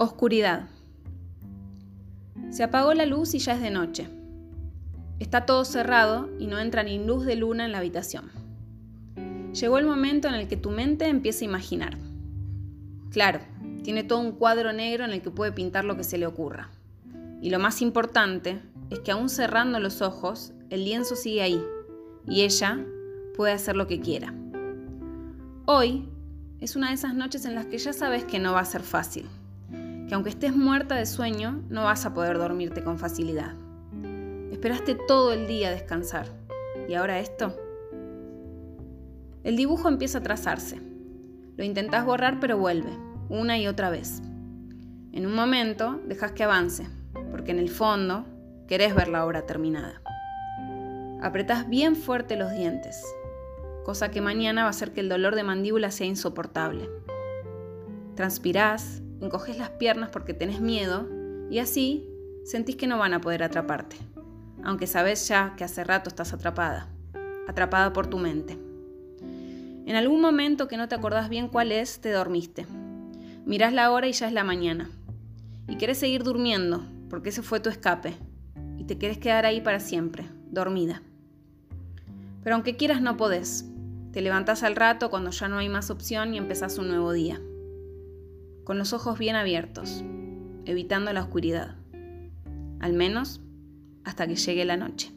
Oscuridad. Se apagó la luz y ya es de noche. Está todo cerrado y no entra ni luz de luna en la habitación. Llegó el momento en el que tu mente empieza a imaginar. Claro, tiene todo un cuadro negro en el que puede pintar lo que se le ocurra. Y lo más importante es que aún cerrando los ojos, el lienzo sigue ahí y ella puede hacer lo que quiera. Hoy es una de esas noches en las que ya sabes que no va a ser fácil que aunque estés muerta de sueño, no vas a poder dormirte con facilidad. Esperaste todo el día a descansar. ¿Y ahora esto? El dibujo empieza a trazarse. Lo intentas borrar pero vuelve, una y otra vez. En un momento dejas que avance, porque en el fondo querés ver la obra terminada. Apretas bien fuerte los dientes, cosa que mañana va a hacer que el dolor de mandíbula sea insoportable. Transpirás encoges las piernas porque tenés miedo y así sentís que no van a poder atraparte, aunque sabes ya que hace rato estás atrapada, atrapada por tu mente. En algún momento que no te acordás bien cuál es, te dormiste. Mirás la hora y ya es la mañana. Y querés seguir durmiendo, porque ese fue tu escape. Y te querés quedar ahí para siempre, dormida. Pero aunque quieras no podés. Te levantás al rato cuando ya no hay más opción y empezás un nuevo día con los ojos bien abiertos, evitando la oscuridad, al menos hasta que llegue la noche.